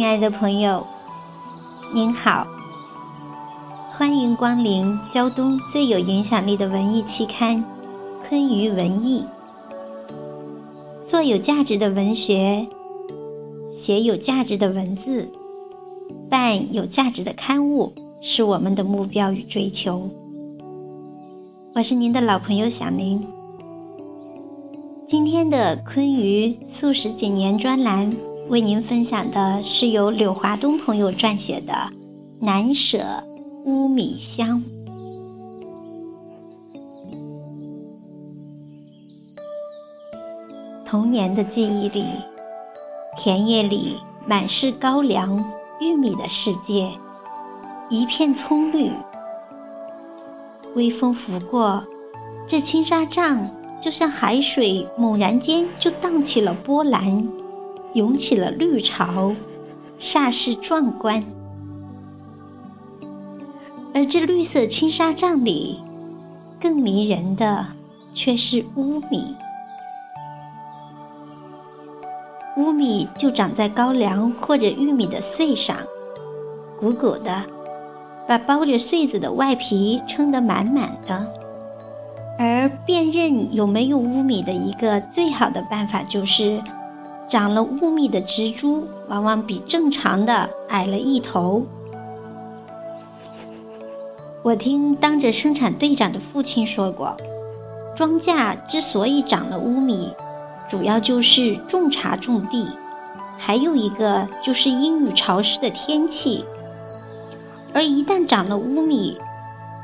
亲爱的朋友，您好，欢迎光临胶东最有影响力的文艺期刊《昆鱼文艺》。做有价值的文学，写有价值的文字，办有价值的刊物，是我们的目标与追求。我是您的老朋友小林。今天的昆鱼素食几年专栏，为您分享的是由柳华东朋友撰写的《难舍乌米香》。童年的记忆里，田野里满是高粱、玉米的世界，一片葱绿。微风拂过，这青纱帐。就像海水猛然间就荡起了波澜，涌起了绿潮，煞是壮观。而这绿色青纱帐里，更迷人的却是乌米。乌米就长在高粱或者玉米的穗上，鼓鼓的，把包着穗子的外皮撑得满满的。而辨认有没有乌米的一个最好的办法就是，长了乌米的植株往往比正常的矮了一头。我听当着生产队长的父亲说过，庄稼之所以长了乌米，主要就是种茶种地，还有一个就是阴雨潮湿的天气。而一旦长了乌米，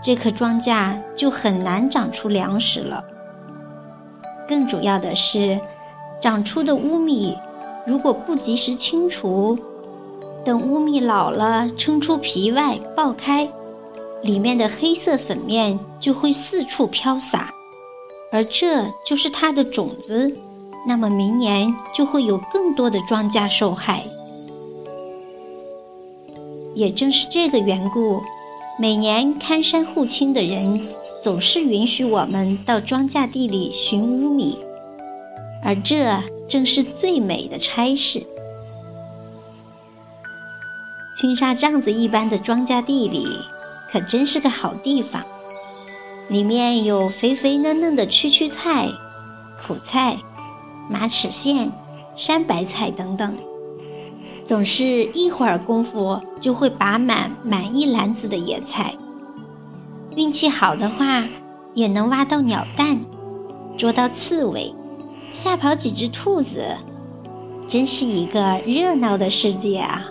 这棵庄稼就很难长出粮食了。更主要的是，长出的乌米如果不及时清除，等乌米老了，撑出皮外爆开，里面的黑色粉面就会四处飘洒，而这就是它的种子。那么明年就会有更多的庄稼受害。也正是这个缘故。每年看山护青的人总是允许我们到庄稼地里寻乌米，而这正是最美的差事。青纱帐子一般的庄稼地里，可真是个好地方。里面有肥肥嫩嫩的蛐蛐菜、苦菜、马齿苋、山白菜等等。总是一会儿功夫就会拔满满一篮子的野菜，运气好的话也能挖到鸟蛋，捉到刺猬，吓跑几只兔子，真是一个热闹的世界啊！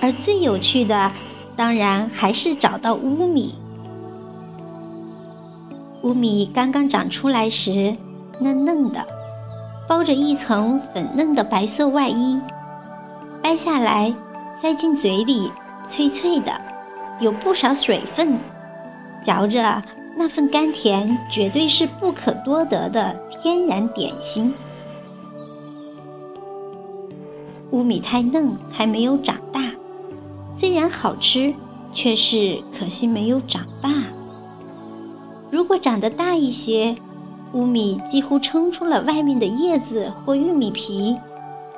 而最有趣的，当然还是找到乌米。乌米刚刚长出来时，嫩嫩的，包着一层粉嫩的白色外衣。掰下来，塞进嘴里，脆脆的，有不少水分，嚼着那份甘甜，绝对是不可多得的天然点心。乌米太嫩，还没有长大，虽然好吃，却是可惜没有长大。如果长得大一些，乌米几乎撑出了外面的叶子或玉米皮。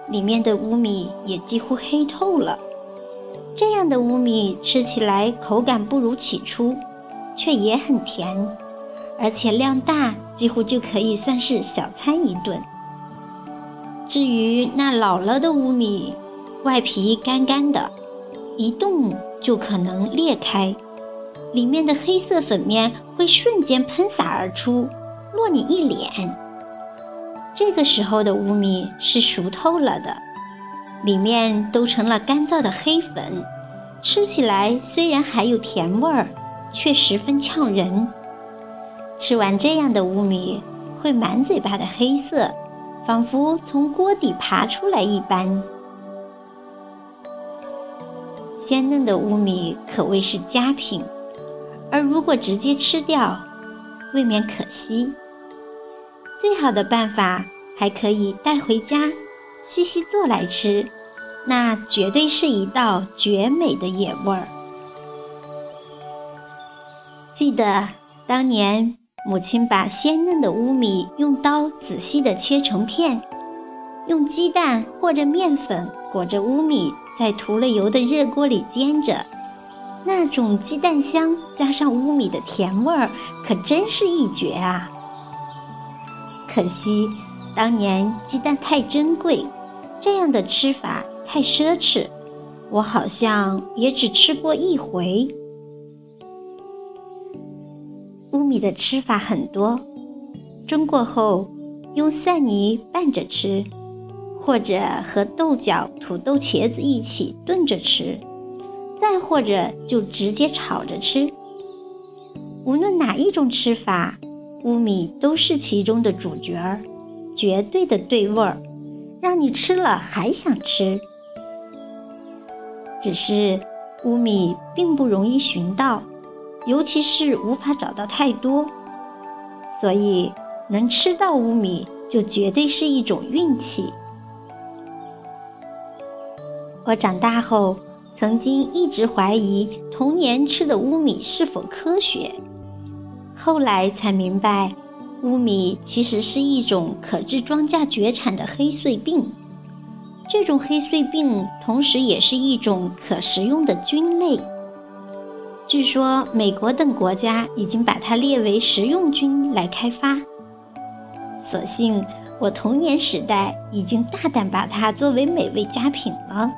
里面的乌米也几乎黑透了。这样的乌米吃起来口感不如起初，却也很甜，而且量大，几乎就可以算是小餐一顿。至于那老了的乌米，外皮干干的，一动就可能裂开，里面的黑色粉面会瞬间喷洒而出，落你一脸。这个时候的乌米是熟透了的，里面都成了干燥的黑粉，吃起来虽然还有甜味儿，却十分呛人。吃完这样的乌米，会满嘴巴的黑色，仿佛从锅底爬出来一般。鲜嫩的乌米可谓是佳品，而如果直接吃掉，未免可惜。最好的办法还可以带回家，细细做来吃，那绝对是一道绝美的野味儿。记得当年母亲把鲜嫩的乌米用刀仔细的切成片，用鸡蛋或者面粉裹着乌米，在涂了油的热锅里煎着，那种鸡蛋香加上乌米的甜味儿，可真是一绝啊！可惜当年鸡蛋太珍贵，这样的吃法太奢侈，我好像也只吃过一回。米的吃法很多，蒸过后用蒜泥拌着吃。或者和豆角、土豆、茄子一起炖着吃，再或者就直接炒着吃。无论哪一种吃法，乌米都是其中的主角儿，绝对的对味儿，让你吃了还想吃。只是乌米并不容易寻到，尤其是无法找到太多，所以能吃到乌米就绝对是一种运气。我长大后，曾经一直怀疑童年吃的乌米是否科学，后来才明白，乌米其实是一种可治庄稼绝产的黑穗病。这种黑穗病同时也是一种可食用的菌类。据说美国等国家已经把它列为食用菌来开发。所幸我童年时代已经大胆把它作为美味佳品了。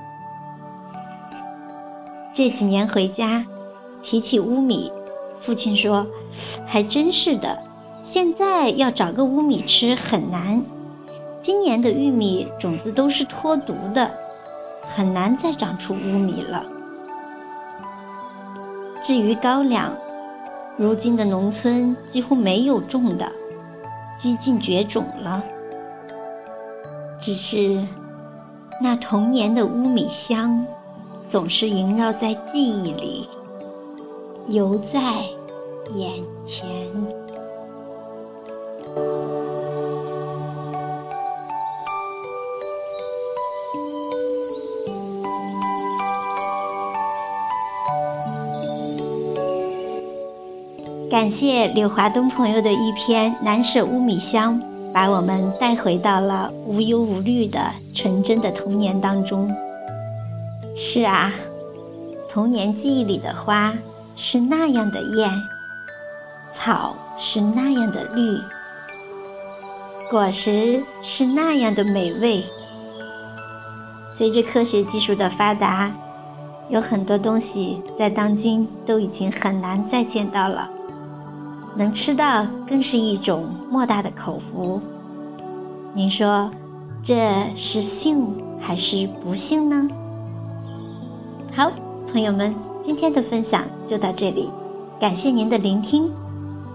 这几年回家，提起乌米，父亲说：“还真是的，现在要找个乌米吃很难。今年的玉米种子都是脱毒的，很难再长出乌米了。至于高粱，如今的农村几乎没有种的，几近绝种了。只是那童年的乌米香。”总是萦绕在记忆里，犹在眼前。感谢柳华东朋友的一篇《难舍乌米香》，把我们带回到了无忧无虑的纯真的童年当中。是啊，童年记忆里的花是那样的艳，草是那样的绿，果实是那样的美味。随着科学技术的发达，有很多东西在当今都已经很难再见到了，能吃到更是一种莫大的口福。您说，这是幸还是不幸呢？好，朋友们，今天的分享就到这里，感谢您的聆听，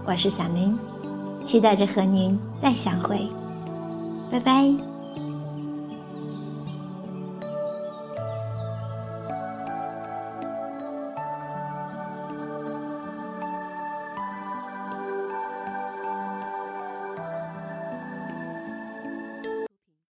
我是小林，期待着和您再相会，拜拜。